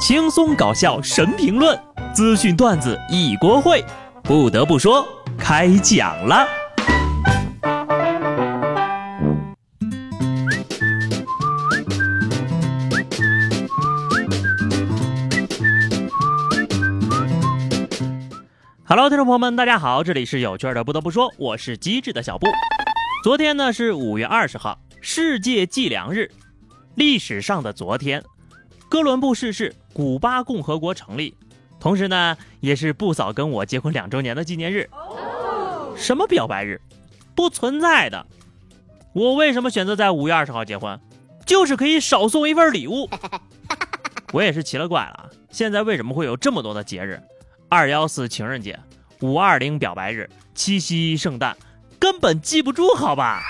轻松搞笑神评论，资讯段子一锅烩。不得不说，开讲了。Hello，听众朋友们，大家好，这里是有趣的。不得不说，我是机智的小布。昨天呢是五月二十号，世界计量日。历史上的昨天，哥伦布逝世，古巴共和国成立，同时呢也是布嫂跟我结婚两周年的纪念日。什么表白日？不存在的。我为什么选择在五月二十号结婚？就是可以少送一份礼物。我也是奇了怪了，现在为什么会有这么多的节日？二幺四情人节、五二零表白日、七夕、圣诞，根本记不住，好吧？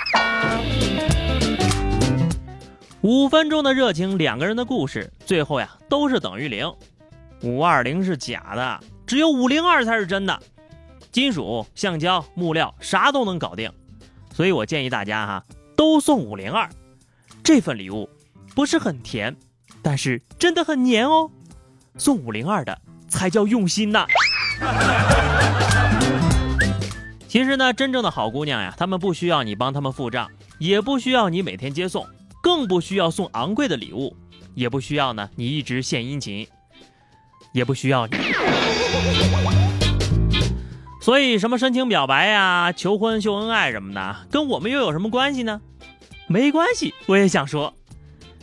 五分钟的热情，两个人的故事，最后呀都是等于零。五二零是假的，只有五零二才是真的。金属、橡胶、木料，啥都能搞定。所以我建议大家哈，都送五零二。这份礼物不是很甜，但是真的很黏哦。送五零二的。才叫用心呐！其实呢，真正的好姑娘呀，她们不需要你帮她们付账，也不需要你每天接送，更不需要送昂贵的礼物，也不需要呢你一直献殷勤，也不需要你。所以，什么深情表白呀、求婚秀恩爱什么的，跟我们又有什么关系呢？没关系，我也想说，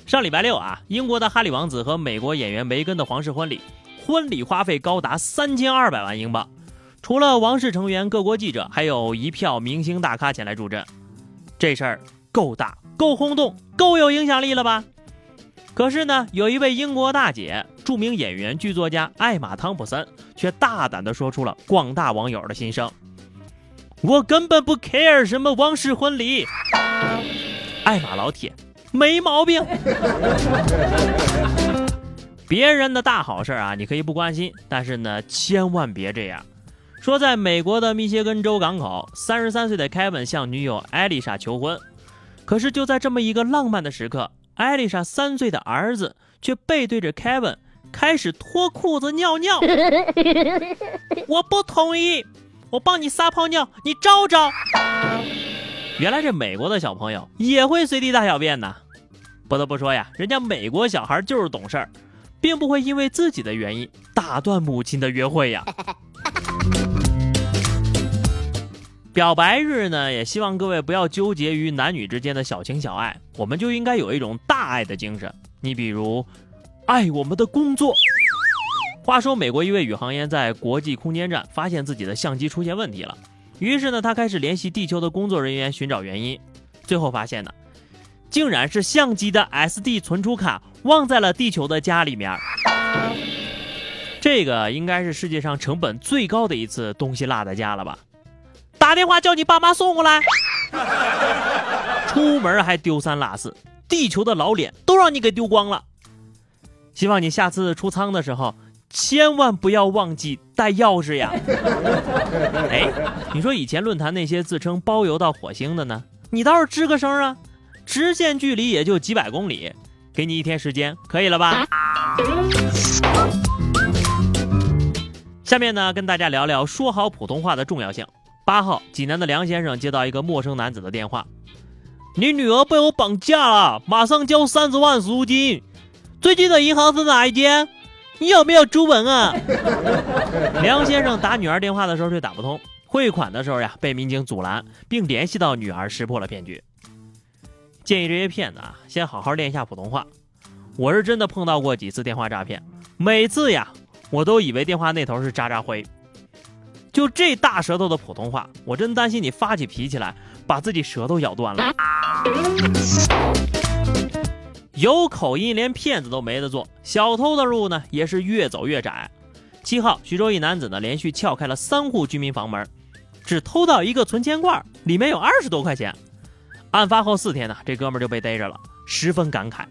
上礼拜六啊，英国的哈里王子和美国演员梅根的皇室婚礼。婚礼花费高达三千二百万英镑，除了王室成员、各国记者，还有一票明星大咖前来助阵。这事儿够大、够轰动、够有影响力了吧？可是呢，有一位英国大姐，著名演员、剧作家艾玛·汤普森，却大胆地说出了广大网友的心声：“我根本不 care 什么王室婚礼。”艾玛老铁，没毛病。别人的大好事啊，你可以不关心，但是呢，千万别这样。说在美国的密歇根州港口，三十三岁的凯文向女友艾丽莎求婚，可是就在这么一个浪漫的时刻，艾丽莎三岁的儿子却背对着凯文开始脱裤子尿尿。我不同意，我帮你撒泡尿，你招招。原来这美国的小朋友也会随地大小便呢。不得不说呀，人家美国小孩就是懂事儿。并不会因为自己的原因打断母亲的约会呀。表白日呢，也希望各位不要纠结于男女之间的小情小爱，我们就应该有一种大爱的精神。你比如，爱我们的工作。话说，美国一位宇航员在国际空间站发现自己的相机出现问题了，于是呢，他开始联系地球的工作人员寻找原因，最后发现呢。竟然是相机的 SD 存储卡忘在了地球的家里面，这个应该是世界上成本最高的一次东西落在家了吧？打电话叫你爸妈送过来，出门还丢三落四，地球的老脸都让你给丢光了。希望你下次出舱的时候千万不要忘记带钥匙呀！哎，你说以前论坛那些自称包邮到火星的呢？你倒是吱个声啊！直线距离也就几百公里，给你一天时间，可以了吧？下面呢，跟大家聊聊说好普通话的重要性。八号，济南的梁先生接到一个陌生男子的电话：“你女儿被我绑架了，马上交三十万赎金。最近的银行是哪一间？你有没有朱文啊？” 梁先生打女儿电话的时候却打不通，汇款的时候呀被民警阻拦，并联系到女儿，识破了骗局。建议这些骗子啊，先好好练一下普通话。我是真的碰到过几次电话诈骗，每次呀，我都以为电话那头是渣渣辉。就这大舌头的普通话，我真担心你发起脾气来，把自己舌头咬断了。有口音连骗子都没得做，小偷的路呢也是越走越窄。七号，徐州一男子呢连续撬开了三户居民房门，只偷到一个存钱罐，里面有二十多块钱。案发后四天呢，这哥们就被逮着了，十分感慨：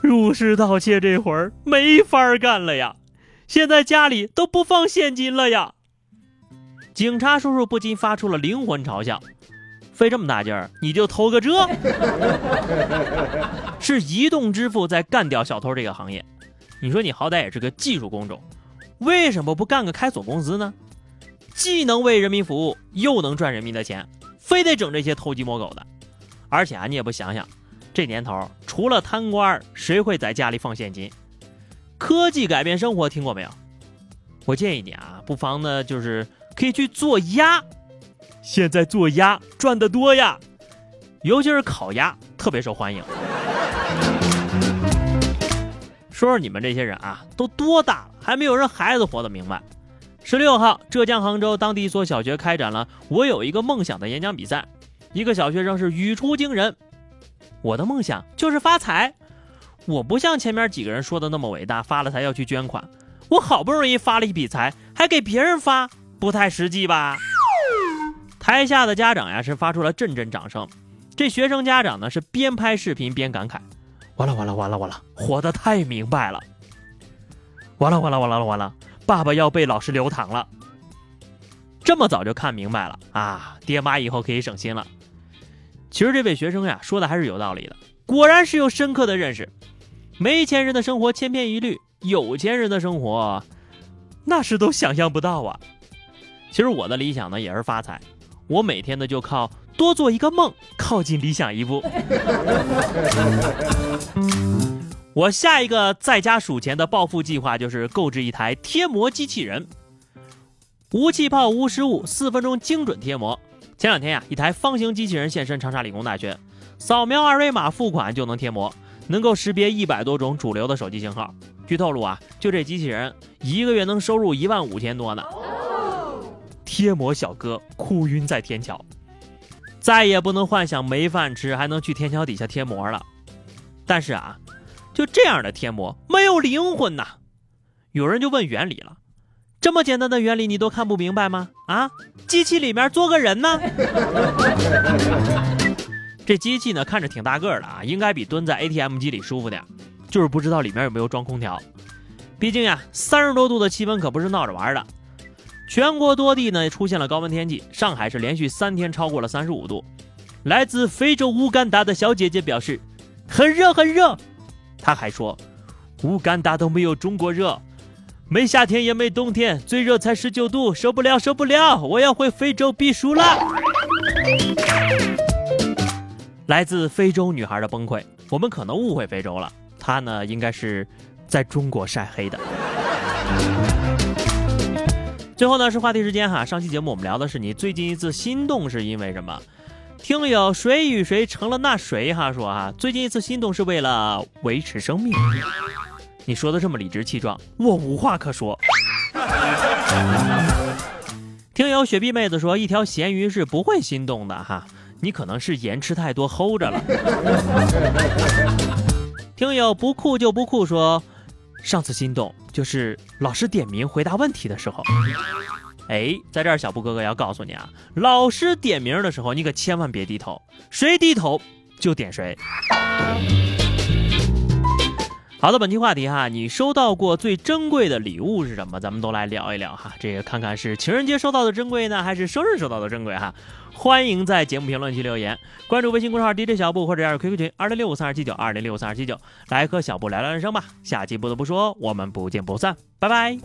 入室盗窃这会儿没法干了呀，现在家里都不放现金了呀。警察叔叔不禁发出了灵魂嘲笑：费这么大劲儿，你就偷个这？是移动支付在干掉小偷这个行业。你说你好歹也是个技术工种，为什么不干个开锁公司呢？既能为人民服务，又能赚人民的钱，非得整这些偷鸡摸狗的。而且啊，你也不想想，这年头除了贪官，谁会在家里放现金？科技改变生活，听过没有？我建议你啊，不妨呢，就是可以去做鸭。现在做鸭赚得多呀，尤其是烤鸭特别受欢迎。说说你们这些人啊，都多大了，还没有人孩子活得明白？十六号，浙江杭州当地一所小学开展了“我有一个梦想”的演讲比赛，一个小学生是语出惊人：“我的梦想就是发财，我不像前面几个人说的那么伟大，发了财要去捐款。我好不容易发了一笔财，还给别人发，不太实际吧？”台下的家长呀是发出了阵阵掌声，这学生家长呢是边拍视频边感慨：完了完了完了完了，活得太明白了！完了完了完了完了，爸爸要被老师留堂了！这么早就看明白了啊，爹妈以后可以省心了。其实这位学生呀说的还是有道理的，果然是有深刻的认识。没钱人的生活千篇一律，有钱人的生活那是都想象不到啊。其实我的理想呢也是发财。我每天呢就靠多做一个梦，靠近理想一步。我下一个在家数钱的暴富计划就是购置一台贴膜机器人，无气泡、无失误，四分钟精准贴膜。前两天呀，一台方形机器人现身长沙理工大学，扫描二维码付款就能贴膜，能够识别一百多种主流的手机型号。据透露啊，就这机器人一个月能收入一万五千多呢。贴膜小哥哭晕在天桥，再也不能幻想没饭吃还能去天桥底下贴膜了。但是啊，就这样的贴膜没有灵魂呐。有人就问原理了，这么简单的原理你都看不明白吗？啊，机器里面坐个人呢？这机器呢看着挺大个的啊，应该比蹲在 ATM 机里舒服点，就是不知道里面有没有装空调。毕竟呀，三十多度的气温可不是闹着玩的。全国多地呢出现了高温天气，上海是连续三天超过了三十五度。来自非洲乌干达的小姐姐表示，很热很热。她还说，乌干达都没有中国热，没夏天也没冬天，最热才十九度，受不了受不了，我要回非洲避暑了。来自非洲女孩的崩溃，我们可能误会非洲了，她呢应该是在中国晒黑的。最后呢是话题时间哈，上期节目我们聊的是你最近一次心动是因为什么？听友谁与谁成了那谁哈说哈，最近一次心动是为了维持生命。你说的这么理直气壮，我无话可说。听友雪碧妹子说，一条咸鱼是不会心动的哈，你可能是盐吃太多齁着了。听友不酷就不酷说。上次心动就是老师点名回答问题的时候，哎，在这儿小布哥哥要告诉你啊，老师点名的时候你可千万别低头，谁低头就点谁。好的，本期话题哈，你收到过最珍贵的礼物是什么？咱们都来聊一聊哈，这个看看是情人节收到的珍贵呢，还是生日收到的珍贵哈？欢迎在节目评论区留言，关注微信公众号 DJ 小布或者加入 QQ 群二零六五三二七九二零六五三二七九，来和小布聊聊人生吧。下期不得不说，我们不见不散，拜拜。